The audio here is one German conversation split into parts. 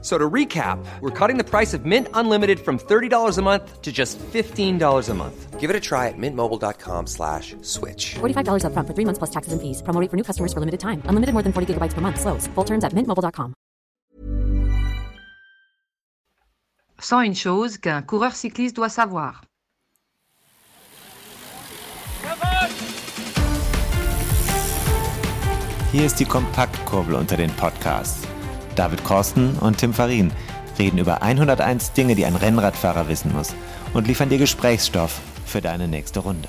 So to recap, we're cutting the price of Mint Unlimited from $30 a month to just $15 a month. Give it a try at mintmobile.com slash switch. $45 upfront for three months plus taxes and fees. Promo rate for new customers for limited time. Unlimited more than 40 gigabytes per month. Slows. Full terms at mintmobile.com. Sans une chose qu'un coureur cycliste doit savoir. Hier ist die Kompaktkurbel unter den Podcasts. David Korsten und Tim Farin reden über 101 Dinge, die ein Rennradfahrer wissen muss und liefern dir Gesprächsstoff für deine nächste Runde.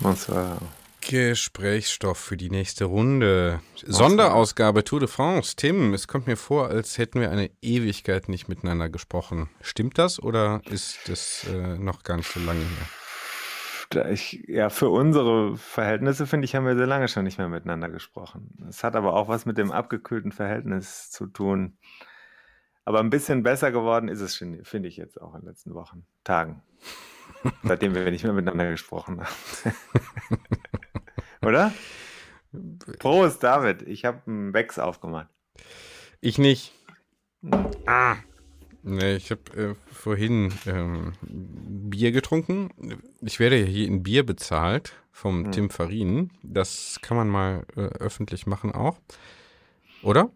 Bonsoir. Gesprächsstoff für die nächste Runde. Sonderausgabe Tour de France. Tim, es kommt mir vor, als hätten wir eine Ewigkeit nicht miteinander gesprochen. Stimmt das oder ist das äh, noch gar nicht so lange her? Ich, ja, für unsere Verhältnisse, finde ich, haben wir sehr lange schon nicht mehr miteinander gesprochen. Es hat aber auch was mit dem abgekühlten Verhältnis zu tun. Aber ein bisschen besser geworden ist es, finde ich jetzt auch in den letzten Wochen, Tagen. Seitdem wir nicht mehr miteinander gesprochen haben. Oder? Prost, David. Ich habe einen Becks aufgemacht. Ich nicht. Ah. Nee, ich habe äh, vorhin ähm, Bier getrunken. Ich werde hier in Bier bezahlt vom hm. Tim Farin. Das kann man mal äh, öffentlich machen auch. Oder?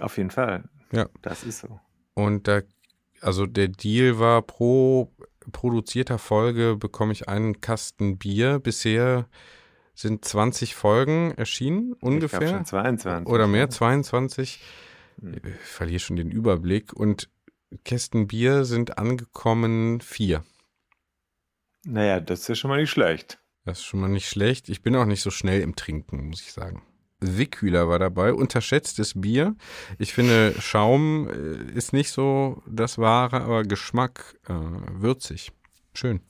Auf jeden Fall. Ja. Das ist so. Und da, also der Deal war pro produzierter Folge bekomme ich einen Kasten Bier. Bisher sind 20 Folgen erschienen, ungefähr. Ich schon 22. Oder mehr, 22. Hm. Ich verliere schon den Überblick. Und Kästen Bier sind angekommen vier. Naja, das ist ja schon mal nicht schlecht. Das ist schon mal nicht schlecht. Ich bin auch nicht so schnell im Trinken, muss ich sagen. Wickhühler war dabei, unterschätztes Bier. Ich finde, Schaum äh, ist nicht so das Wahre, aber Geschmack äh, würzig. Schön.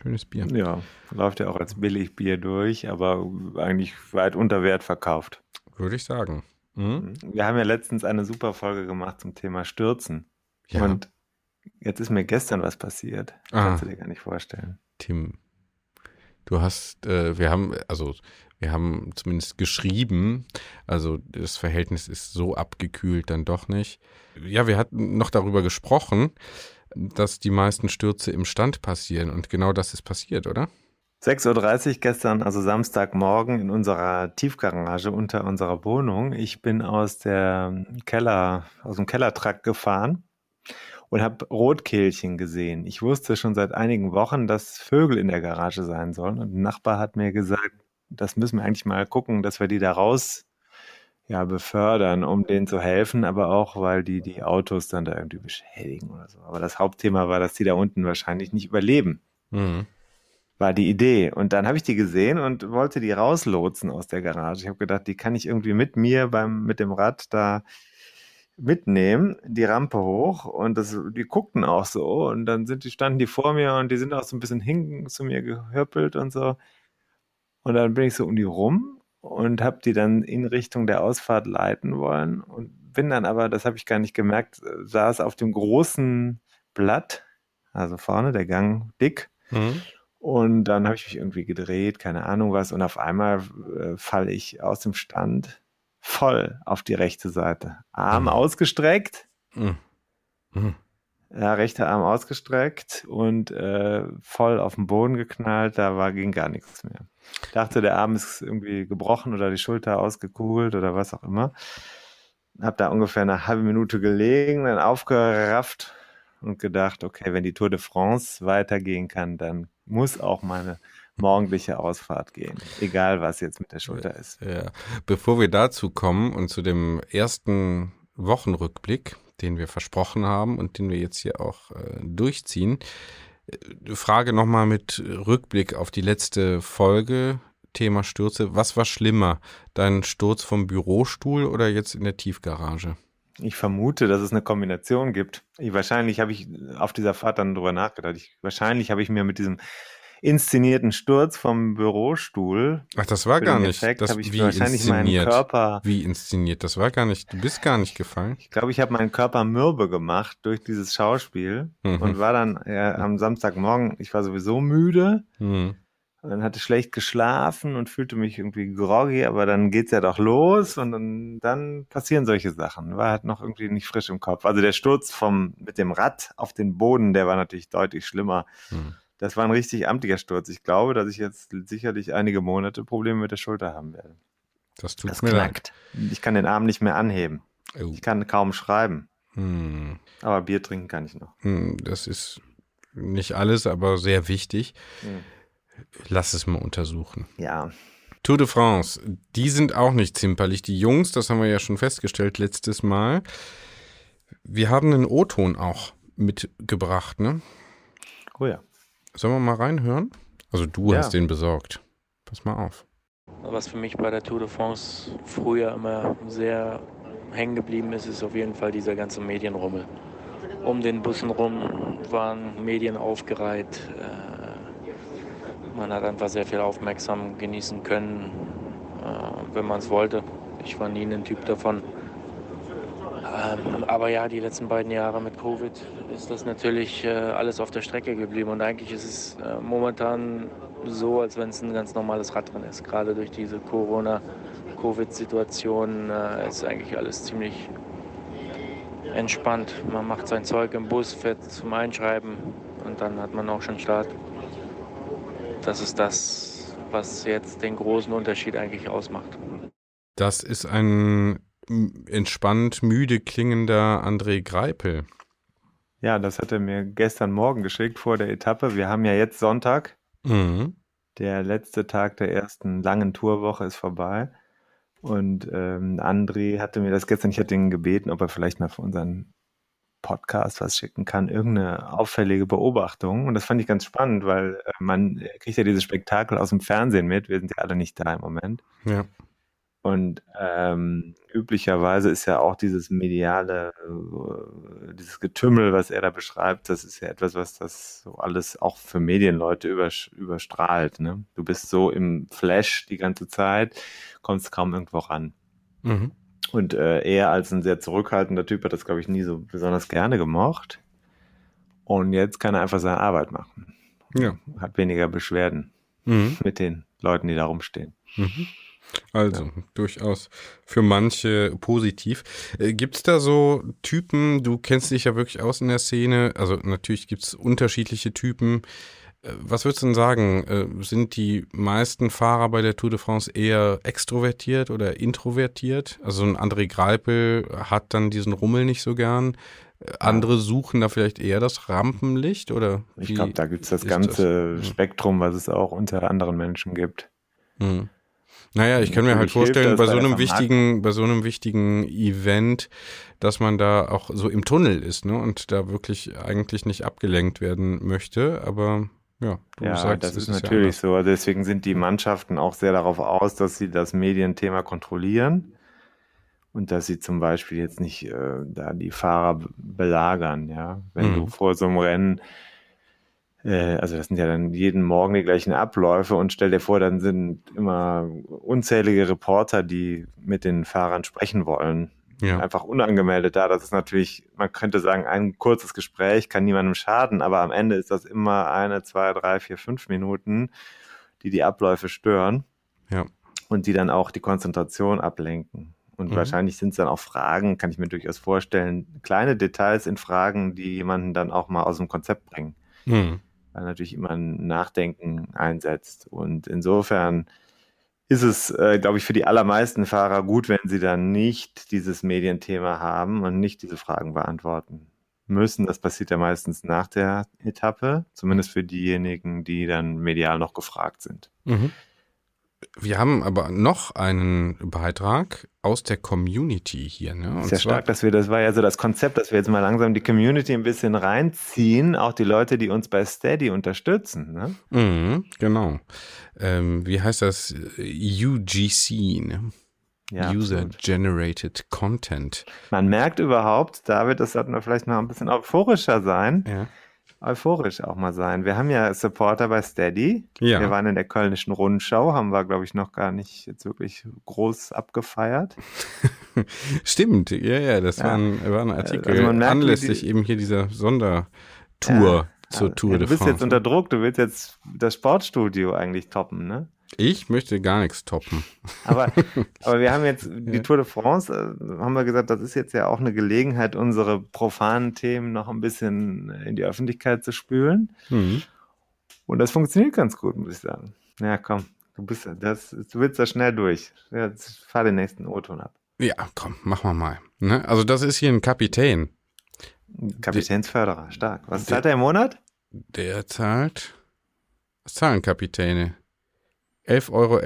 Schönes Bier. Ja, läuft ja auch als Billigbier durch, aber eigentlich weit unter Wert verkauft. Würde ich sagen. Mhm. Wir haben ja letztens eine super Folge gemacht zum Thema Stürzen. Ja. Und jetzt ist mir gestern was passiert. Ah. Kannst du dir gar nicht vorstellen. Tim, du hast, äh, wir haben, also wir haben zumindest geschrieben, also das Verhältnis ist so abgekühlt dann doch nicht. Ja, wir hatten noch darüber gesprochen, dass die meisten Stürze im Stand passieren und genau das ist passiert, oder? 6.30 Uhr gestern, also Samstagmorgen in unserer Tiefgarage unter unserer Wohnung. Ich bin aus der Keller, aus dem Kellertrakt gefahren und habe Rotkehlchen gesehen. Ich wusste schon seit einigen Wochen, dass Vögel in der Garage sein sollen. Und ein Nachbar hat mir gesagt, das müssen wir eigentlich mal gucken, dass wir die da raus ja, befördern, um denen zu helfen, aber auch, weil die die Autos dann da irgendwie beschädigen oder so. Aber das Hauptthema war, dass die da unten wahrscheinlich nicht überleben. Mhm. War die Idee. Und dann habe ich die gesehen und wollte die rauslotsen aus der Garage. Ich habe gedacht, die kann ich irgendwie mit mir beim, mit dem Rad da mitnehmen, die Rampe hoch und das, die guckten auch so und dann sind die, standen die vor mir und die sind auch so ein bisschen hinten zu mir gehöppelt und so. Und dann bin ich so um die rum und habe die dann in Richtung der Ausfahrt leiten wollen und bin dann aber, das habe ich gar nicht gemerkt, saß auf dem großen Blatt, also vorne der Gang dick. Mhm. Und dann habe ich mich irgendwie gedreht, keine Ahnung was, und auf einmal äh, falle ich aus dem Stand voll auf die rechte Seite. Arm mhm. ausgestreckt. Mhm. Mhm. Ja, rechter Arm ausgestreckt und äh, voll auf den Boden geknallt. Da war, ging gar nichts mehr. Ich dachte, der Arm ist irgendwie gebrochen oder die Schulter ausgekugelt oder was auch immer. Hab da ungefähr eine halbe Minute gelegen, dann aufgerafft und gedacht, okay, wenn die Tour de France weitergehen kann, dann muss auch meine morgendliche Ausfahrt gehen, egal was jetzt mit der Schulter ist. Ja. Bevor wir dazu kommen und zu dem ersten Wochenrückblick, den wir versprochen haben und den wir jetzt hier auch äh, durchziehen, äh, Frage nochmal mit Rückblick auf die letzte Folge, Thema Stürze. Was war schlimmer, dein Sturz vom Bürostuhl oder jetzt in der Tiefgarage? Ich vermute, dass es eine Kombination gibt. Ich, wahrscheinlich habe ich auf dieser Fahrt dann drüber nachgedacht. Ich, wahrscheinlich habe ich mir mit diesem inszenierten Sturz vom Bürostuhl. Ach, das war gar nicht. Effekt Das, ich wie wahrscheinlich meinen inszeniert? Körper- Wie inszeniert? Das war gar nicht. Du bist gar nicht gefallen. Ich glaube, ich habe meinen Körper mürbe gemacht durch dieses Schauspiel Mhm. und war dann äh, am Samstagmorgen, ich war sowieso müde, Hm. und dann hatte schlecht geschlafen und fühlte mich irgendwie groggy, aber dann geht's ja doch los und dann, dann passieren solche Sachen. War halt noch irgendwie nicht frisch im Kopf. Also der Sturz vom, mit dem Rad auf den Boden, der war natürlich deutlich schlimmer. Hm. Das war ein richtig amtlicher Sturz. Ich glaube, dass ich jetzt sicherlich einige Monate Probleme mit der Schulter haben werde. Das tut Das mir knackt. Ich kann den Arm nicht mehr anheben. leid. Oh. Ich kann kaum schreiben. Hm. Aber Bier trinken kann ich noch. Hm, Das ist nicht alles, aber sehr wichtig. Hm. Lass es mal untersuchen. Ja, Tour de France, die sind auch nicht zimperlich. Die Jungs, das haben wir ja schon festgestellt letztes Mal. Wir haben einen O-Ton auch mitgebracht, ne? oh ja. Sollen wir mal reinhören? Also du Ja. hast den besorgt. Pass mal auf. Was für mich bei der Tour de France früher immer sehr hängen geblieben ist, ist auf jeden Fall dieser ganze Medienrummel. Um den Bussen rum waren Medien aufgereiht. Äh, Man hat einfach sehr viel aufmerksam genießen können, äh, wenn man es wollte. Ich war nie ein Typ davon. Ähm, aber ja, die letzten beiden Jahre mit Covid ist das natürlich äh, alles auf der Strecke geblieben. Und eigentlich ist es äh, momentan so, als wenn es ein ganz normales Radrennen ist. Gerade durch diese Corona-Covid-Situation äh, ist eigentlich alles ziemlich entspannt. Man macht sein Zeug im Bus, fährt zum Einschreiben und dann hat man auch schon Start. Das ist das, was jetzt den großen Unterschied eigentlich ausmacht. Das ist ein entspannt müde klingender André Greipel. Ja, das hat er mir gestern Morgen geschickt vor der Etappe. Wir haben ja jetzt Sonntag. Mhm. Der letzte Tag der ersten langen Tourwoche ist vorbei. Und ähm, André hatte mir das gestern, ich hatte ihn gebeten, ob er vielleicht mal für unseren Podcast was schicken kann, irgendeine auffällige Beobachtung. Und das fand ich ganz spannend, weil äh, man kriegt ja dieses Spektakel aus dem Fernsehen mit. Wir sind ja alle nicht da im Moment. Ja. Und ähm, üblicherweise ist ja auch dieses mediale, äh, dieses Getümmel, was er da beschreibt, das ist ja etwas, was das so alles auch für Medienleute überstrahlt. Ne? Du bist so im Flash die ganze Zeit, kommst kaum irgendwo ran. Mhm. Und äh, er als ein sehr zurückhaltender Typ hat das, glaube ich, nie so besonders gerne gemocht. Und jetzt kann er einfach seine Arbeit machen. Ja. Hat weniger Beschwerden Mhm. mit den Leuten, die da rumstehen. Mhm. Also, durchaus für manche positiv. Äh, gibt's da so Typen, du kennst dich ja wirklich aus in der Szene, also natürlich gibt's unterschiedliche Typen. Äh, Was würdest du denn sagen? Äh, Sind die meisten Fahrer bei der Tour de France eher extrovertiert oder introvertiert? Also ein André Greipel hat dann diesen Rummel nicht so gern. Äh, Andere suchen da vielleicht eher das Rampenlicht oder? Ich glaube, da gibt es das ganze das? Spektrum, was es auch unter anderen Menschen gibt. Hm. Naja, ich kann mir halt vorstellen, bei so einem wichtigen, bei so einem wichtigen Event, dass man da auch so im Tunnel ist, ne, und da wirklich eigentlich nicht abgelenkt werden möchte, aber ja, du Ja, sagst, das ist ja natürlich anders. so. Deswegen sind die Mannschaften auch sehr darauf aus, dass sie das Medienthema kontrollieren und dass sie zum Beispiel jetzt nicht äh, da die Fahrer belagern. Ja, wenn Mhm. du vor so einem Rennen also das sind ja dann jeden Morgen die gleichen Abläufe und stell dir vor, dann sind immer unzählige Reporter, die mit den Fahrern sprechen wollen. Ja. Einfach unangemeldet da. Das ist natürlich, man könnte sagen, ein kurzes Gespräch kann niemandem schaden, aber am Ende ist das immer eine, zwei, drei, vier, fünf Minuten, die die Abläufe stören Ja. und die dann auch die Konzentration ablenken. Und Mhm. wahrscheinlich sind es dann auch Fragen, kann ich mir durchaus vorstellen, kleine Details in Fragen, die jemanden dann auch mal aus dem Konzept bringen Hm. Weil natürlich immer ein Nachdenken einsetzt. Und insofern ist es, äh, glaube ich, für die allermeisten Fahrer gut, wenn sie dann nicht dieses Medienthema haben und nicht diese Fragen beantworten müssen. Das passiert ja meistens nach der Etappe, zumindest für diejenigen, die dann medial noch gefragt sind. Mhm. Wir haben aber noch einen Beitrag aus der Community hier, ne? Zwar- stark, dass wir, das war ja so das Konzept, dass wir jetzt mal langsam die Community ein bisschen reinziehen, auch die Leute, die uns bei Steady unterstützen. Ne? Mhm, genau. Ähm, wie heißt das? UGC, ne? Ja, User absolut. Generated Content. Man merkt überhaupt, David, das sollten wir vielleicht mal ein bisschen euphorischer sein, Ja. Euphorisch auch mal sein. Wir haben ja Supporter bei Steady. Ja. Wir waren in der Kölnischen Rundschau, haben wir, glaube ich, noch gar nicht jetzt wirklich groß abgefeiert. Stimmt, ja, ja, das Ja. war ein, war ein Artikel Also man merkt, anlässlich die- eben hier dieser Sondertour Ja. zur Ja, Tour du de bist France. jetzt unter Druck, du willst jetzt das Sportstudio eigentlich toppen, ne? Ich möchte gar nichts toppen. Aber, aber wir haben jetzt die Tour de France, äh, haben wir gesagt, das ist jetzt ja auch eine Gelegenheit, unsere profanen Themen noch ein bisschen in die Öffentlichkeit zu spülen. Hm. Und das funktioniert ganz gut, muss ich sagen. Ja, komm, du bist das, du willst da schnell durch. Jetzt fahr den nächsten O-Ton ab. Ja, komm, machen wir mal. Ne? Also das ist hier ein Kapitän. Kapitänsförderer, stark. Was Der- zahlt er im Monat? Der zahlt, was zahlen Kapitäne? 11,11 Euro.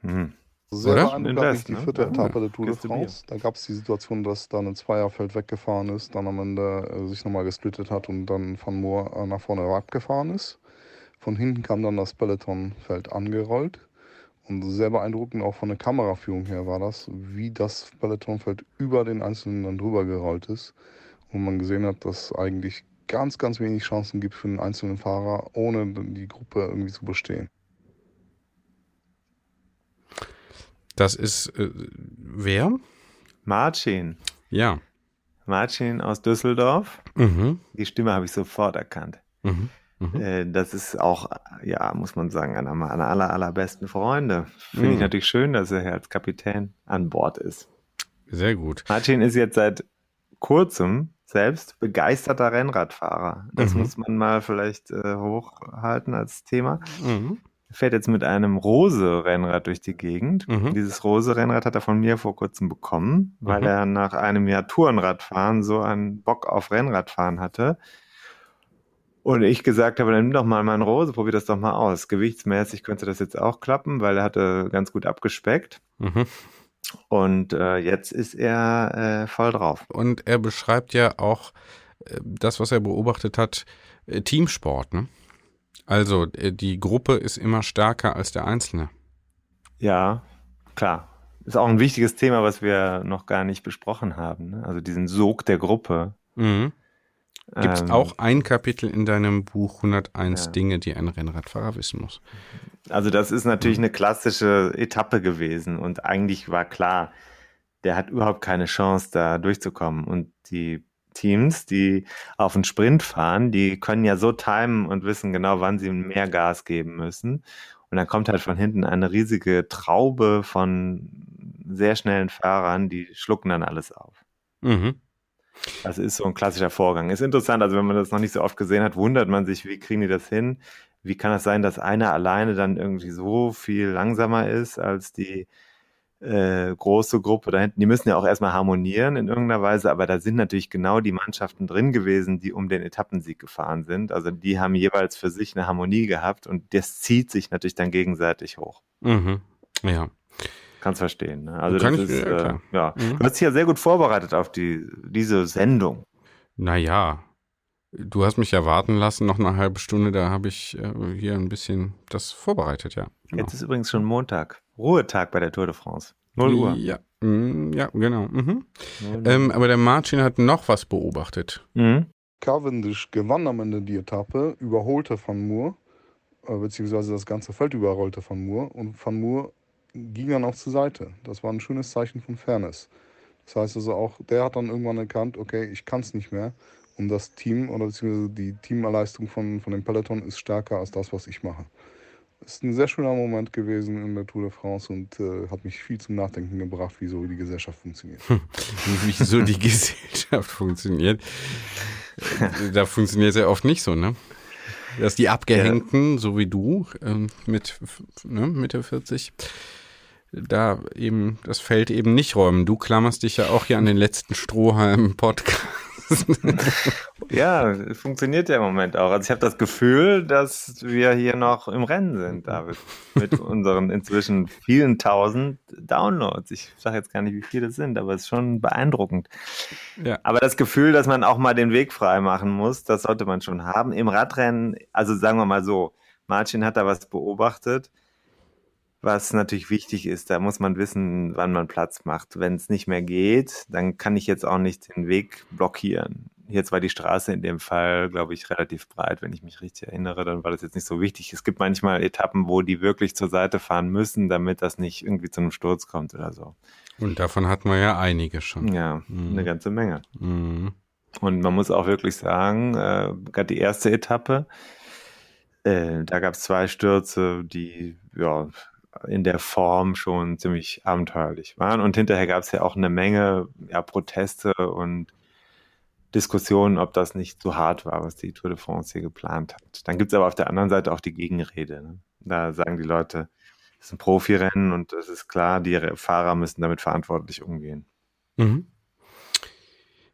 Hm. Sehr beeindruckend die ne? vierte Ja, Etappe der Tour de. France. Da gab es die Situation, dass dann ein Zweierfeld weggefahren ist, dann am Ende äh, sich nochmal gesplittet hat und dann Van Moor äh, nach vorne abgefahren ist. Von hinten kam dann das Pelotonfeld angerollt. Und sehr beeindruckend auch von der Kameraführung her war das, wie das Pelotonfeld über den Einzelnen dann drüber gerollt ist. Und man gesehen hat, dass es eigentlich ganz, ganz wenig Chancen gibt für einen einzelnen Fahrer, ohne die Gruppe irgendwie zu bestehen. Das ist äh, wer? Marcin. Ja. Marcin aus Düsseldorf. Mhm. Die Stimme habe ich sofort erkannt. Mhm. Mhm. Äh, Das ist auch, ja, muss man sagen, einer meiner aller, allerbesten Freunde. Finde ich Mhm. natürlich schön, dass er hier als Kapitän an Bord ist. Sehr gut. Martin ist jetzt seit kurzem selbst begeisterter Rennradfahrer. Das Mhm. muss man mal vielleicht äh, hochhalten als Thema. Mhm. Fährt jetzt mit einem Rose-Rennrad durch die Gegend. Mhm. Dieses Rose-Rennrad hat er von mir vor kurzem bekommen, weil Mhm. er nach einem Jahr Tourenradfahren so einen Bock auf Rennradfahren hatte. Und ich gesagt habe, dann nimm doch mal meinen Rose, probier das doch mal aus. Gewichtsmäßig könnte das jetzt auch klappen, weil er hatte ganz gut abgespeckt. Mhm. Und äh, jetzt ist er äh, voll drauf. Und er beschreibt ja auch äh, das, was er beobachtet hat, äh, Teamsport. Ne? Also äh, die Gruppe ist immer stärker als der Einzelne. Ja, klar. Ist auch ein wichtiges Thema, was wir noch gar nicht besprochen haben. Ne? Also diesen Sog der Gruppe. Mhm. Gibt es Ähm, auch ein Kapitel in deinem Buch 101 Ja. Dinge, die ein Rennradfahrer wissen muss. Also das ist natürlich eine klassische Etappe gewesen und eigentlich war klar, der hat überhaupt keine Chance, da durchzukommen. Und die Teams, die auf einen Sprint fahren, die können ja so timen und wissen genau, wann sie mehr Gas geben müssen. Und dann kommt halt von hinten eine riesige Traube von sehr schnellen Fahrern, die schlucken dann alles auf. Mhm. Das ist so ein klassischer Vorgang. Ist interessant, also wenn man das noch nicht so oft gesehen hat, wundert man sich, wie kriegen die das hin? Wie kann es sein, dass einer alleine dann irgendwie so viel langsamer ist als die äh, große Gruppe da hinten? Die müssen ja auch erstmal harmonieren in irgendeiner Weise, aber da sind natürlich genau die Mannschaften drin gewesen, die um den Etappensieg gefahren sind. Also die haben jeweils für sich eine Harmonie gehabt und das zieht sich natürlich dann gegenseitig hoch. Mhm. Ja. Kannst verstehen. Ne? Also Kann das ich- ist, ja, äh, ja. Mhm. Du hast dich ja sehr gut vorbereitet auf die, diese Sendung. Naja, du hast mich ja warten lassen, noch eine halbe Stunde, da habe ich äh, hier ein bisschen das vorbereitet, ja. Genau. Jetzt ist übrigens schon Montag. Ruhetag bei der Tour de France. 0 Uhr. Ja, mm, ja genau. Mhm. 0 Uhr. Ähm, aber der Martin hat noch was beobachtet. Mhm. Cavendish gewann am Ende die Etappe, überholte Van Moor, äh, beziehungsweise das ganze Feld überrollte Van Moor und Van Moor ging dann auch zur Seite. Das war ein schönes Zeichen von Fairness. Das heißt also auch, der hat dann irgendwann erkannt, okay, ich kann es nicht mehr und das Team oder beziehungsweise die Teamleistung von, von dem Peloton ist stärker als das, was ich mache. Ist ein sehr schöner Moment gewesen in der Tour de France und äh, hat mich viel zum Nachdenken gebracht, wie so die Gesellschaft funktioniert. Wieso die Gesellschaft funktioniert. da funktioniert es ja oft nicht so, ne? Dass die Abgehängten, so wie du, ähm, mit ne, Mitte 40, da eben das Feld eben nicht räumen. Du klammerst dich ja auch hier an den letzten Strohhalm im Podcast. Ja, es funktioniert ja im Moment auch. Also ich habe das Gefühl, dass wir hier noch im Rennen sind, David. Mit unseren inzwischen vielen tausend Downloads. Ich sage jetzt gar nicht, wie viele es sind, aber es ist schon beeindruckend. Ja. Aber das Gefühl, dass man auch mal den Weg frei machen muss, das sollte man schon haben. Im Radrennen, also sagen wir mal so, Martin hat da was beobachtet, was natürlich wichtig ist. Da muss man wissen, wann man Platz macht. Wenn es nicht mehr geht, dann kann ich jetzt auch nicht den Weg blockieren. Jetzt war die Straße in dem Fall, glaube ich, relativ breit, wenn ich mich richtig erinnere, dann war das jetzt nicht so wichtig. Es gibt manchmal Etappen, wo die wirklich zur Seite fahren müssen, damit das nicht irgendwie zu einem Sturz kommt oder so. Und davon hatten wir ja einige schon. Ja, Mhm. eine ganze Menge. Mhm. Und man muss auch wirklich sagen, äh, gerade die erste Etappe, äh, da gab es zwei Stürze, die ja in der Form schon ziemlich abenteuerlich waren. Und hinterher gab es ja auch eine Menge ja, Proteste und Diskussionen, ob das nicht zu hart war, was die Tour de France hier geplant hat. Dann gibt es aber auf der anderen Seite auch die Gegenrede. Ne? Da sagen die Leute, es ist ein Profirennen und es ist klar, die Fahrer müssen damit verantwortlich umgehen. Mhm.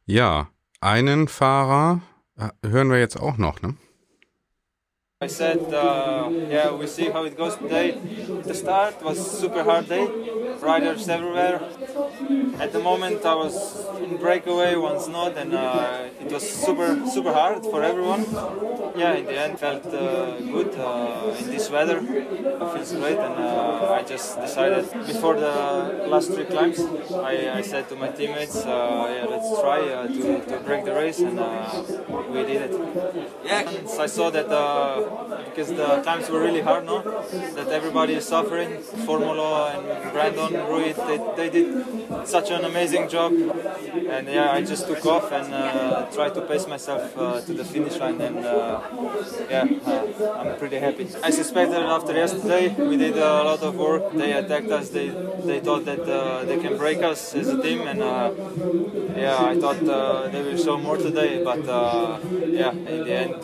Ja, einen Fahrer äh, hören wir jetzt auch noch, ne? I said, uh, yeah, we see how it goes today. The start was super hard day, riders everywhere. At the moment, I was in breakaway, once not, and uh, it was super, super hard for everyone. Yeah, in the end, felt uh, good uh, in this weather. It feels great, and uh, I just decided before the last three climbs, I, I said to my teammates, uh, yeah, let's try uh, to, to break the race, and we did it. Yeah, I saw that because the climbs were really hard, no? That everybody is suffering. Formula and Brandon Rui, they, they did such an amazing job. And yeah, I just took off and uh, tried to pace myself uh, to the finish line. And uh, yeah, uh, I'm pretty happy. I suspect that after yesterday, we did a lot of work. They attacked us. They they thought that uh, they can break us as a team, and uh, yeah, I thought they will show more today. But yeah, in the end,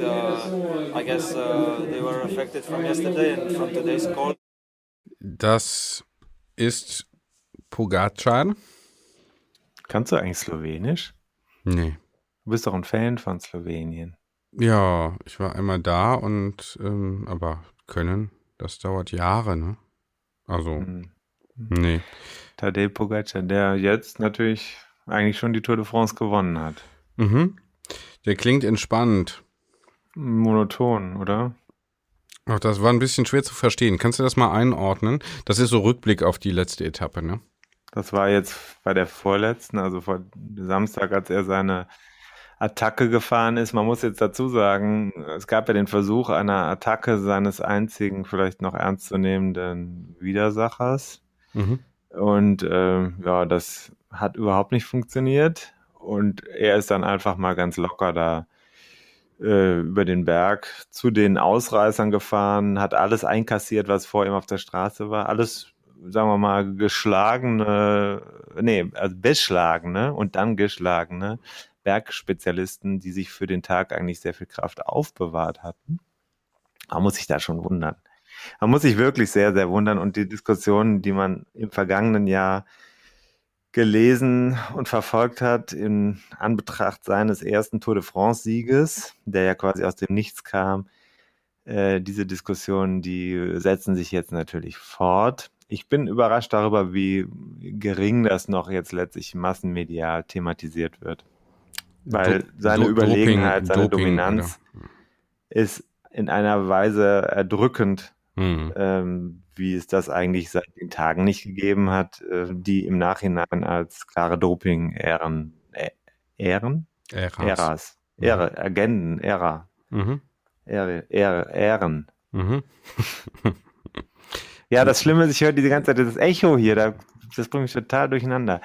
I guess they were affected from yesterday and from today's call. Das ist Pogacar. Kannst du eigentlich Slowenisch? Nee. Du bist doch ein Fan von Slowenien. Ja, ich war einmal da und ähm, aber können, das dauert Jahre, ne? Also, Hm. nee. Tadej Pogacar, der jetzt natürlich eigentlich schon die Tour de France gewonnen hat. Mhm. Der klingt entspannt. Monoton, oder? Ach, das war ein bisschen schwer zu verstehen. Kannst du das mal einordnen? Das ist so Rückblick auf die letzte Etappe, ne? Das war jetzt bei der vorletzten, also vor Samstag, als er seine Attacke gefahren ist. Man muss jetzt dazu sagen, es gab ja den Versuch einer Attacke seines einzigen, vielleicht noch ernstzunehmenden Widersachers. Mhm. Und äh, ja, das hat überhaupt nicht funktioniert. Und er ist dann einfach mal ganz locker da äh, über den Berg zu den Ausreißern gefahren, hat alles einkassiert, was vor ihm auf der Straße war. Alles, sagen wir mal, geschlagene, nee, also beschlagene und dann geschlagene Bergspezialisten, die sich für den Tag eigentlich sehr viel Kraft aufbewahrt hatten. Man muss sich da schon wundern. Man muss sich wirklich sehr, sehr wundern. Und die Diskussionen, die man im vergangenen Jahr gelesen und verfolgt hat in Anbetracht seines ersten Tour de France-Sieges, der ja quasi aus dem Nichts kam, äh, diese Diskussionen, die setzen sich jetzt natürlich fort. Ich bin überrascht darüber, wie gering das noch jetzt letztlich massenmedial thematisiert wird. Weil Do- seine Do- Überlegenheit, Doping- seine Doping, Dominanz ist in einer Weise erdrückend, Hm. ähm, wie es das eigentlich seit den Tagen nicht gegeben hat, äh, die im Nachhinein als klare Doping-Ähren, äh, Ähren? Äras. Äras. Äre, Agenden, Ära, Mhm. Äre, Äre, Ähren. Mhm. Ja, das Schlimme ist, ich höre diese ganze Zeit dieses Echo hier, da, das bringt mich total durcheinander.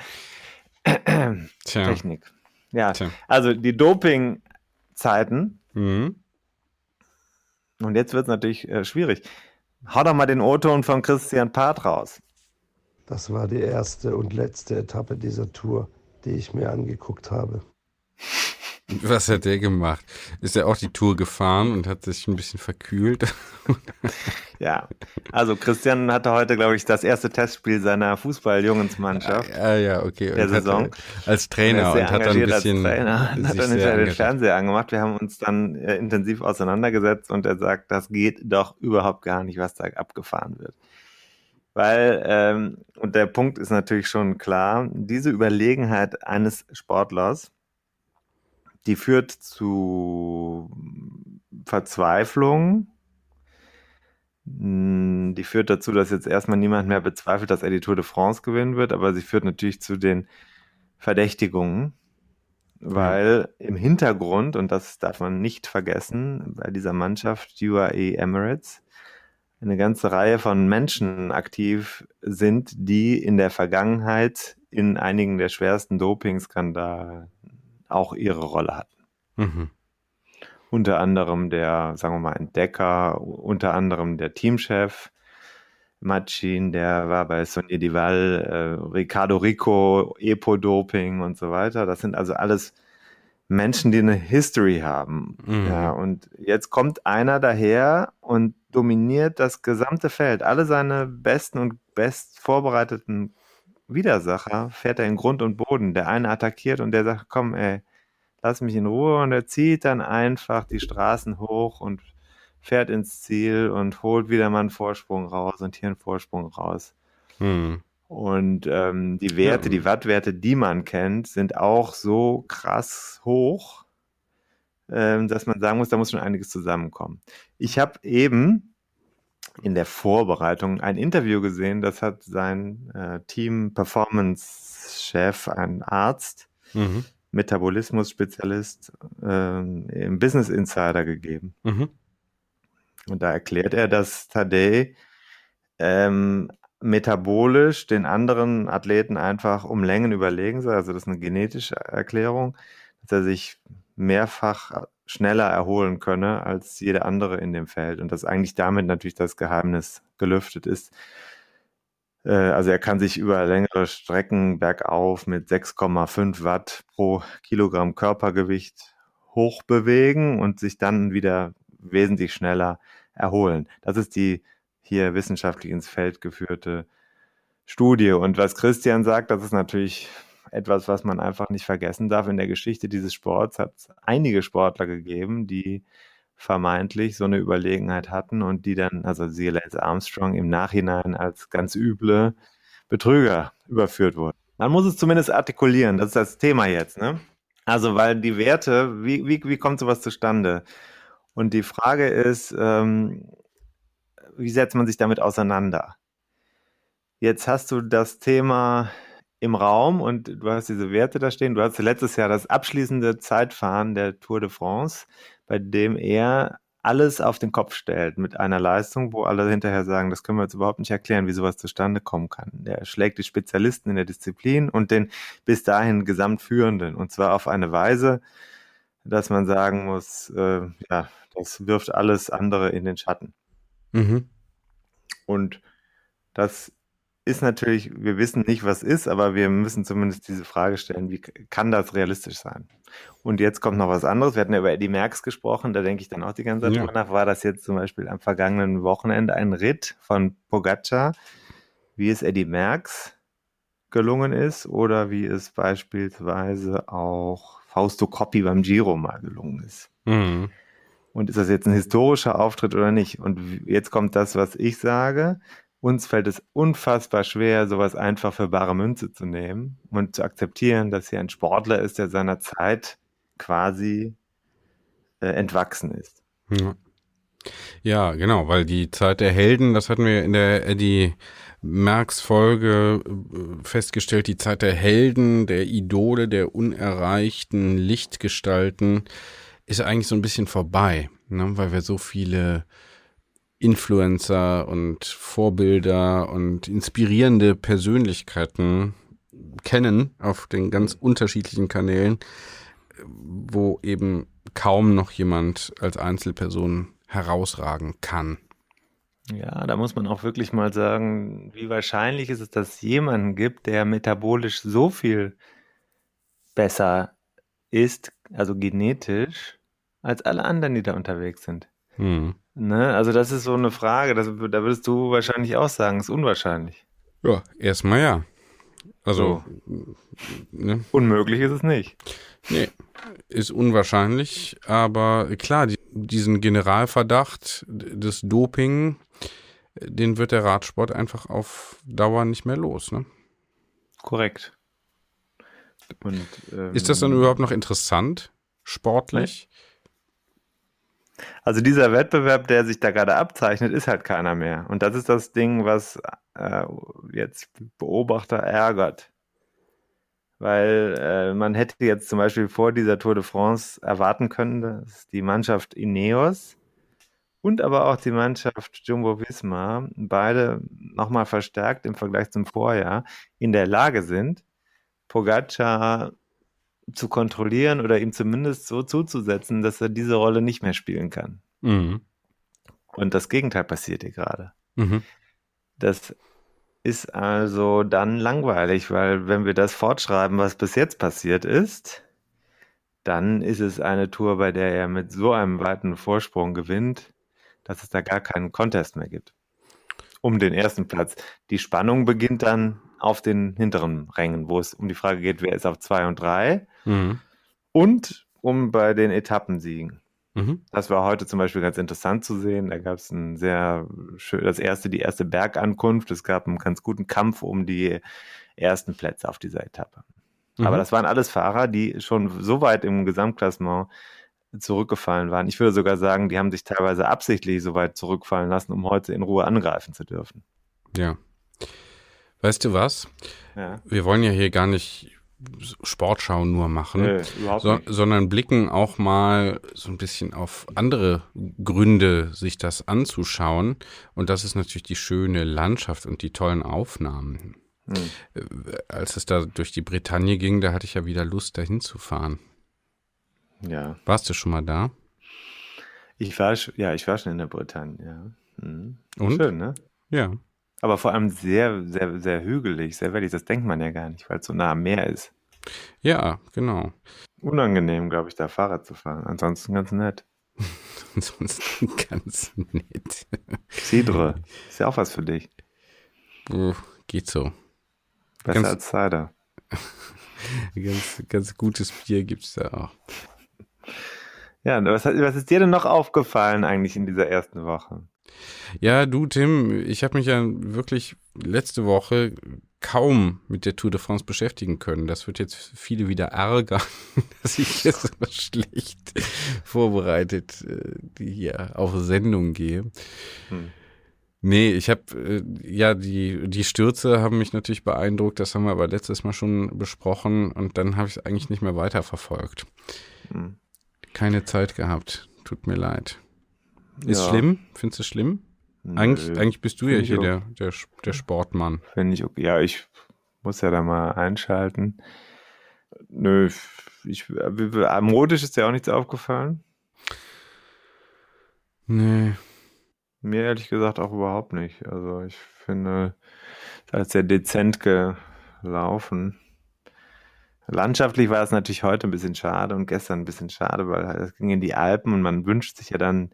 Tja. Technik. Ja, Tja. also die Doping-Zeiten, Mhm. und jetzt wird es natürlich äh, schwierig. Hau doch mal den O-Ton von Christian Part raus. Das war die erste und letzte Etappe dieser Tour, die ich mir angeguckt habe. Was hat der gemacht? Ist er auch die Tour gefahren und hat sich ein bisschen verkühlt? Ja, also Christian hatte heute, glaube ich, das erste Testspiel seiner Fußball-Jungsmannschaft Ah, ja, okay. der Und Saison. Als Trainer Er sehr und hat dann ein engagiert als bisschen. Trainer, und hat dann den. Fernseher angemacht. Wir haben uns dann äh, intensiv auseinandergesetzt und er sagt, das geht doch überhaupt gar nicht, was da abgefahren wird. Weil, ähm, und der Punkt ist natürlich schon klar, diese Überlegenheit eines Sportlers, die führt zu Verzweiflung, Mm, die führt dazu, dass jetzt erstmal niemand mehr bezweifelt, dass er die Tour de France gewinnen wird, aber sie führt natürlich zu den Verdächtigungen. weil im Hintergrund, und das darf man nicht vergessen, bei dieser Mannschaft UAE Emirates eine ganze Reihe von Menschen aktiv sind, die in der Vergangenheit in einigen der schwersten Dopingskandale auch ihre Rolle hatten. Mhm. Unter anderem der, sagen wir mal, Entdecker, unter anderem der Teamchef Machin, der war bei Sonny Dival, äh, Ricardo Rico, Epo-Doping und so weiter. Das sind also alles Menschen, die eine History haben. Mhm. Ja, und jetzt kommt einer daher und dominiert das gesamte Feld. Alle seine besten und best vorbereiteten Widersacher fährt er in Grund und Boden. Der eine attackiert und der sagt, komm, ey, lass mich in Ruhe. Und er zieht dann einfach die Straßen hoch und fährt ins Ziel und holt wieder mal einen Vorsprung raus und hier einen Vorsprung raus. Hm. Und ähm, die Werte, Ja. die Wattwerte, die man kennt, sind auch so krass hoch, ähm, dass man sagen muss, da muss schon einiges zusammenkommen. Ich habe eben in der Vorbereitung ein Interview gesehen, das hat sein äh, Team Performance Chef, ein Arzt, Mhm. Metabolismus-Spezialist ähm, im Business Insider gegeben. Mhm. Und da erklärt er, dass Tadej ähm, metabolisch den anderen Athleten einfach um Längen überlegen sei. Also das ist eine genetische Erklärung, dass er sich mehrfach schneller erholen könne als jeder andere in dem Feld. Und dass eigentlich damit natürlich das Geheimnis gelüftet ist. Äh, Also er kann sich über längere Strecken bergauf mit 6,5 Watt pro Kilogramm Körpergewicht hochbewegen und sich dann wieder wesentlich schneller erholen. Das ist die hier wissenschaftlich ins Feld geführte Studie. Und was Christian sagt, das ist natürlich etwas, was man einfach nicht vergessen darf. In der Geschichte dieses Sports hat es einige Sportler gegeben, die vermeintlich so eine Überlegenheit hatten und die dann, also siehe Lance Armstrong, im Nachhinein als ganz üble Betrüger überführt wurden. Man muss es zumindest artikulieren, das ist das Thema jetzt. Ne? Also, weil die Werte, wie, wie, wie kommt sowas zustande? Und die Frage ist, ähm, wie setzt man sich damit auseinander? Jetzt hast du das Thema im Raum und du hast diese Werte da stehen. Du hast letztes Jahr das abschließende Zeitfahren der Tour de France, bei dem er alles auf den Kopf stellt mit einer Leistung, wo alle hinterher sagen, das können wir jetzt überhaupt nicht erklären, wie sowas zustande kommen kann. Der schlägt die Spezialisten in der Disziplin und den bis dahin Gesamtführenden und zwar auf eine Weise, dass man sagen muss, äh, ja, das wirft alles andere in den Schatten. Mhm. Und das ist natürlich, wir wissen nicht, was ist, aber wir müssen zumindest diese Frage stellen, wie kann das realistisch sein? Und jetzt kommt noch was anderes. Wir hatten ja über Eddie Merckx gesprochen, da denke ich dann auch die ganze Zeit Ja. drüber nach. War das jetzt zum Beispiel am vergangenen Wochenende ein Ritt von Pogacar, wie es Eddie Merckx gelungen ist oder wie es beispielsweise auch Fausto Coppi beim Giro mal gelungen ist? Mhm. Und ist das jetzt ein historischer Auftritt oder nicht? Und jetzt kommt das, was ich sage. Uns fällt es unfassbar schwer, sowas einfach für bare Münze zu nehmen und zu akzeptieren, dass hier ein Sportler ist, der seiner Zeit quasi äh, entwachsen ist. Ja. ja, genau, weil die Zeit der Helden, das hatten wir in der Eddie Merckx Folge äh, festgestellt, die Zeit der Helden, der Idole, der unerreichten Lichtgestalten ist eigentlich so ein bisschen vorbei, ne? weil wir so viele Influencer und Vorbilder und inspirierende Persönlichkeiten kennen auf den ganz unterschiedlichen Kanälen, wo eben kaum noch jemand als Einzelperson herausragen kann. Ja, da muss man auch wirklich mal sagen, wie wahrscheinlich ist es, dass es jemanden gibt, der metabolisch so viel besser ist, also genetisch, als alle anderen, die da unterwegs sind. Hm. Ne? Also das ist so eine Frage, das, da würdest du wahrscheinlich auch sagen, ist unwahrscheinlich. Ja, erstmal ja. Also, ne? Unmöglich ist es nicht. Nee, ist unwahrscheinlich, aber klar, die, diesen Generalverdacht des Doping, den wird der Radsport einfach auf Dauer nicht mehr los, ne? Korrekt. Und, ähm, Ist das dann überhaupt noch interessant, sportlich? Also dieser Wettbewerb, der sich da gerade abzeichnet, ist halt keiner mehr. Und das ist das Ding, was äh, jetzt Beobachter ärgert. weil äh, man hätte jetzt zum Beispiel vor dieser Tour de France erwarten können, dass die Mannschaft Ineos und aber auch die Mannschaft Jumbo Visma beide nochmal verstärkt im Vergleich zum Vorjahr in der Lage sind, Pogacar zu kontrollieren oder ihm zumindest so zuzusetzen, dass er diese Rolle nicht mehr spielen kann. Mhm. Und das Gegenteil passiert hier gerade. Mhm. Das ist also dann langweilig, weil wenn wir das fortschreiben, was bis jetzt passiert ist, dann ist es eine Tour, bei der er mit so einem weiten Vorsprung gewinnt, dass es da gar keinen Contest mehr gibt. Um den ersten Platz. Die Spannung beginnt dann auf den hinteren Rängen, wo es um die Frage geht, wer ist auf zwei und drei Mhm. und um bei den Etappensiegen. Mhm. Das war heute zum Beispiel ganz interessant zu sehen. Da gab es ein sehr schön, das erste, die erste Bergankunft. Es gab einen ganz guten Kampf um die ersten Plätze auf dieser Etappe. Mhm. Aber das waren alles Fahrer, die schon so weit im Gesamtklassement zurückgefallen waren. Ich würde sogar sagen, die haben sich teilweise absichtlich so weit zurückfallen lassen, um heute in Ruhe angreifen zu dürfen. Ja. Weißt du was? Ja. Wir wollen ja hier gar nicht Sportschau nur machen, überhaupt so, sondern blicken auch mal so ein bisschen auf andere Gründe, sich das anzuschauen. Und das ist natürlich die schöne Landschaft und die tollen Aufnahmen. Hm. Äh, Als es da durch die Bretagne ging, da hatte ich ja wieder Lust, dahin zu fahren. Ja. Warst du schon mal da? Ich war, ja, ich war schon in der Bretagne, ja. Mhm. Und? Schön, ne? Ja. Aber vor allem sehr, sehr, sehr hügelig, sehr wellig. Das denkt man ja gar nicht, weil es so nah am Meer ist. Ja, genau. Unangenehm, glaube ich, da Fahrrad zu fahren. Ansonsten ganz nett. Ansonsten ganz nett. Cidre, ist ja auch was für dich. Oh, geht so. Besser Ganz- als Cider. Ganz, ganz gutes Bier gibt's da auch. Ja, was, was ist dir denn noch aufgefallen eigentlich in dieser ersten Woche? Ja, du, Tim, ich habe mich ja wirklich letzte Woche kaum mit der Tour de France beschäftigen können. Das wird jetzt viele wieder ärgern, dass ich jetzt so schlecht vorbereitet äh, hier auf Sendung gehe. Hm. Nee, ich habe, äh, ja, die, die Stürze haben mich natürlich beeindruckt, das haben wir aber letztes Mal schon besprochen und dann habe ich es eigentlich nicht mehr weiterverfolgt. Hm. Keine Zeit gehabt, tut mir leid. Ist Ja. schlimm? Findest du schlimm? Eigentlich, Nö, eigentlich bist du ja hier der, der, der Sportmann. Finde ich okay. Ja, ich muss ja da mal einschalten. Nö, ich, Modisch ist dir auch nichts aufgefallen? Nee. Mir ehrlich gesagt auch überhaupt nicht. Also ich finde, es ist alles sehr dezent gelaufen. Landschaftlich war es natürlich heute ein bisschen schade und gestern ein bisschen schade, weil es ging in die Alpen und man wünscht sich ja dann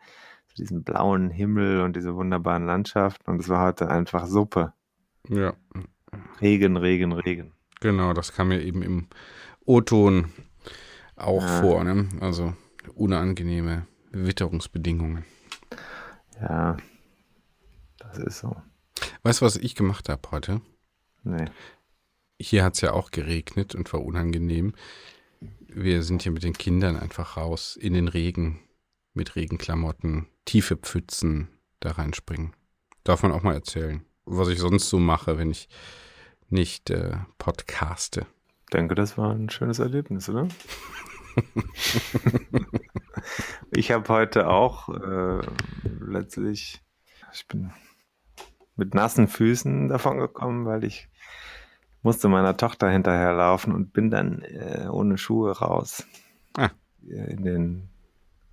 diesen blauen Himmel und diese wunderbaren Landschaften und es war heute einfach Suppe. Ja, Regen, Regen, Regen. genau, das kam mir eben im O-Ton auch Ja. vor, ne? Also unangenehme Witterungsbedingungen. Ja, das ist so. Weißt du, was ich gemacht habe heute? Nee. Hier hat es ja auch geregnet und war unangenehm. Wir sind hier mit den Kindern einfach raus in den Regen mit Regenklamotten, tiefe Pfützen da reinspringen. Darf man auch mal erzählen, was ich sonst so mache, wenn ich nicht äh, podcaste. Ich denke, das war ein schönes Erlebnis, oder? ich habe heute auch äh, letztlich, ich bin mit nassen Füßen davon gekommen, weil ich musste meiner Tochter hinterherlaufen und bin dann äh, ohne Schuhe raus. Ah. In den äh,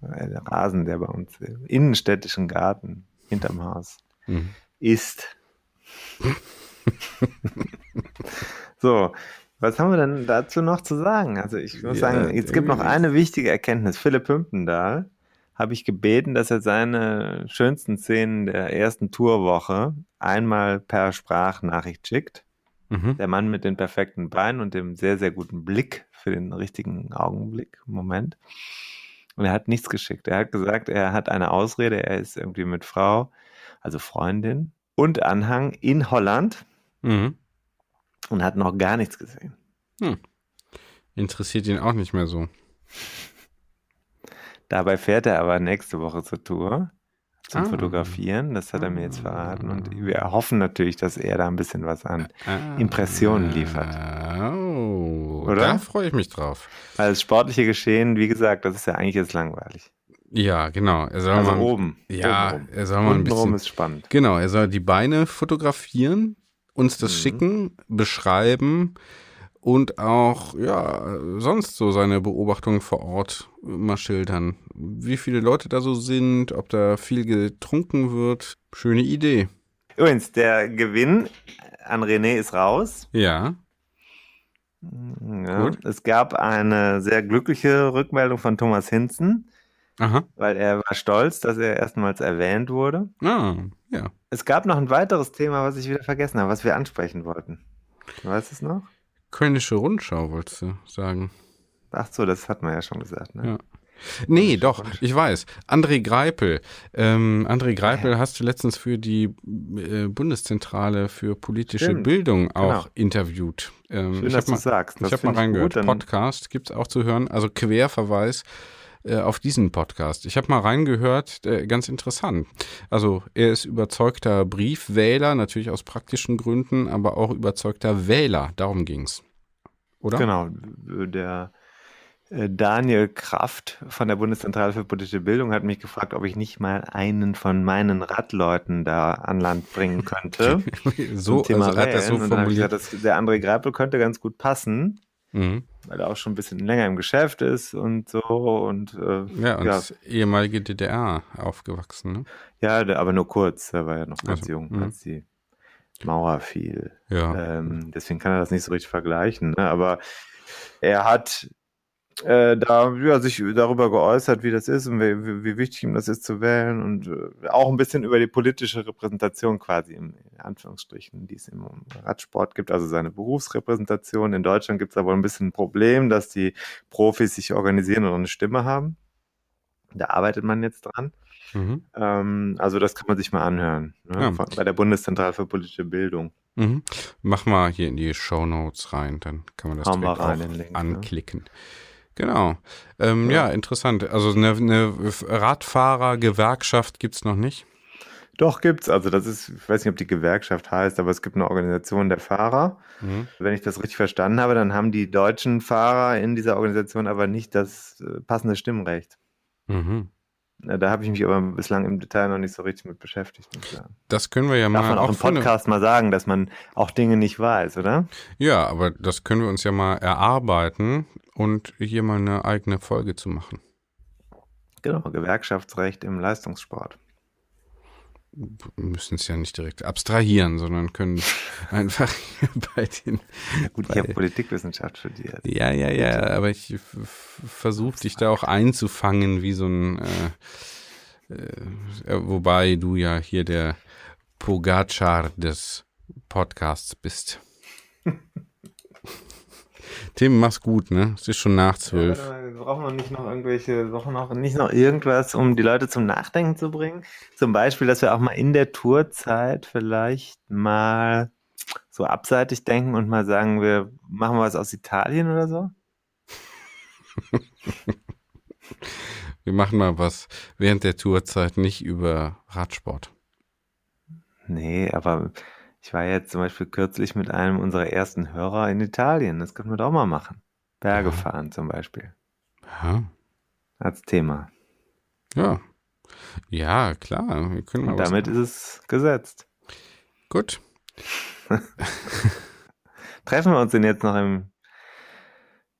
der Rasen, der bei uns im innenstädtischen Garten hinterm Haus Mhm. ist. so, was haben wir denn dazu noch zu sagen? Also ich muss Ja, sagen, es gibt noch eine wichtige Erkenntnis. Philipp Hümpendahl habe ich gebeten, dass er seine schönsten Szenen der ersten Tourwoche einmal per Sprachnachricht schickt. Mhm. Der Mann mit den perfekten Beinen und dem sehr, sehr guten Blick für den richtigen Augenblick, Moment. Und er hat nichts geschickt. Er hat gesagt, er hat eine Ausrede, er ist irgendwie mit Frau, also Freundin und Anhang in Holland Mhm. und hat noch gar nichts gesehen. Hm. Interessiert ihn auch nicht mehr so. Dabei fährt er aber nächste Woche zur Tour zum Ah. Fotografieren. Das hat er mir jetzt verraten. Und wir hoffen natürlich, dass er da ein bisschen was an Ah. Impressionen liefert. Oder? Da freue ich mich drauf. Weil das sportliche Geschehen, wie gesagt, das ist ja eigentlich jetzt langweilig. Ja, genau. Er soll also mal, oben. Ja, oben er soll mal ein bisschen. ist spannend. Genau, er soll die Beine fotografieren, uns das mhm. schicken, beschreiben und auch, ja, sonst so seine Beobachtungen vor Ort mal schildern. Wie viele Leute da so sind, ob da viel getrunken wird. Schöne Idee. Übrigens, der Gewinn an René ist raus. Ja. Ja es gab eine sehr glückliche Rückmeldung von Thomas Hinzen. Aha. Weil er war stolz, dass er erstmals erwähnt wurde. Ah, ja. Es gab noch ein weiteres Thema, was ich wieder vergessen habe, was wir ansprechen wollten. Weißt du es noch? Kölnische Rundschau, wolltest du sagen. Ach so, das hat man ja schon gesagt, ne? Ja. Nee, doch, ich weiß. André Greipel. Ähm, André Greipel ja. hast du letztens für die äh, Bundeszentrale für politische Stimmt. Bildung auch genau. interviewt. Ähm, Schön, dass du sagst. Das ich habe mal reingehört. Gut, Podcast gibt es auch zu hören. Also Querverweis äh, auf diesen Podcast. Ich habe mal reingehört, äh, ganz interessant. Also er ist überzeugter Briefwähler, natürlich aus praktischen Gründen, aber auch überzeugter Wähler. Darum ging's. Oder? Genau. Der äh, Daniel Kraft von der Bundeszentrale für politische Bildung hat mich gefragt, ob ich nicht mal einen von meinen Radleuten da an Land bringen könnte. so, Thema also hat das so formuliert. Gesagt, das, der André Greipel könnte ganz gut passen. Mhm. Weil er auch schon ein bisschen länger im Geschäft ist und so und äh, ja und ja. ehemalige DDR aufgewachsen, ne? Ja, aber nur kurz. Er war ja noch ganz also, jung, mh. als die Mauer fiel. Ja. Ähm, deswegen kann er das nicht so richtig vergleichen. Ne? Aber er hat äh, da ja, sich darüber geäußert, wie das ist und wie, wie, wichtig ihm das ist zu wählen und äh, auch ein bisschen über die politische Repräsentation quasi im in Anführungsstrichen, die es im Radsport gibt, also seine Berufsrepräsentation. In Deutschland gibt es aber ein bisschen ein Problem, dass die Profis sich organisieren und eine Stimme haben. Da arbeitet man jetzt dran. Mhm. Ähm, also das kann man sich mal anhören ne? ja. Von, bei der Bundeszentrale für politische Bildung. Mhm. Mach mal hier in die Show Notes rein, dann kann man das direkt rein, Link, ne? anklicken. Ne? Genau. Ähm, ja. ja. interessant. Also eine, eine Radfahrer-Gewerkschaft gibt es noch nicht. Doch, gibt's. Also das ist, ich weiß nicht, ob die Gewerkschaft heißt, aber es gibt eine Organisation der Fahrer. Mhm. Wenn ich das richtig verstanden habe, dann haben die deutschen Fahrer in dieser Organisation aber nicht das äh, passende Stimmrecht. Mhm. Da habe ich mich aber bislang im Detail noch nicht so richtig mit beschäftigt. Das können wir ja Darf mal man auch im Podcast mal sagen, dass man auch Dinge nicht weiß, oder? Ja, aber das können wir uns ja mal erarbeiten und hier mal eine eigene Folge zu machen. Genau, Gewerkschaftsrecht im Leistungssport. Wir müssen es ja nicht direkt abstrahieren, sondern können einfach bei den. Ja gut, bei, ich habe Politikwissenschaft studiert. Ja, ja, ja, aber ich versuche dich da auch einzufangen wie so ein. Äh, äh, wobei du ja hier der Pogacar des Podcasts bist. Tim, mach's gut, ne? Es ist schon nach zwölf. Ja, wir brauchen noch nicht noch irgendwelche, brauchen noch nicht noch irgendwas, um die Leute zum Nachdenken zu bringen. Zum Beispiel, dass wir auch mal in der Tourzeit vielleicht mal so abseitig denken und mal sagen, wir machen was aus Italien oder so. wir machen mal was während der Tourzeit nicht über Radsport. Nee, aber ich war jetzt zum Beispiel kürzlich mit einem unserer ersten Hörer in Italien. Das können wir doch mal machen. Berge ja. fahren zum Beispiel. Ja. Als Thema. Ja. Ja, klar. Wir können Und damit ist es gesetzt. Gut. Treffen wir uns denn jetzt noch im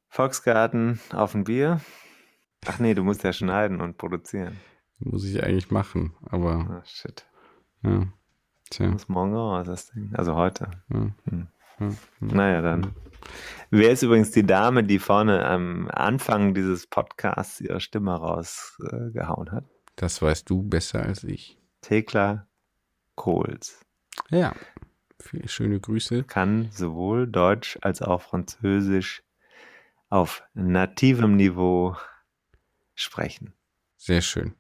Volksgarten auf ein Bier? Ach nee, du musst ja schneiden und produzieren. Muss ich eigentlich machen, aber. Oh, shit. Ja. Tja. Muss morgen raus, das Ding. Also heute. Hm. Hm. Hm. Naja, dann. Wer ist übrigens die Dame, die vorne am Anfang dieses Podcasts ihre Stimme rausgehauen äh, hat? Das weißt du besser als ich. Thekla Kohls. Ja. Viele schöne Grüße. Kann sowohl Deutsch als auch Französisch auf nativem Niveau sprechen. Sehr schön.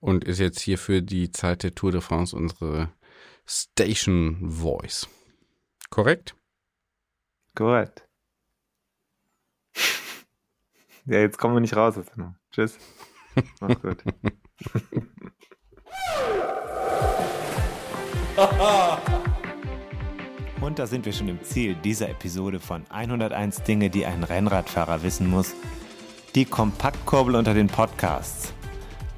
Und ist jetzt hier für die Zeit der Tour de France unsere Station Voice. Korrekt? Korrekt. Ja, jetzt kommen wir nicht raus aus der Tschüss. Mach's gut. Und da sind wir schon im Ziel dieser Episode von 101 Dinge, die ein Rennradfahrer wissen muss. Die Kompaktkurbel unter den Podcasts.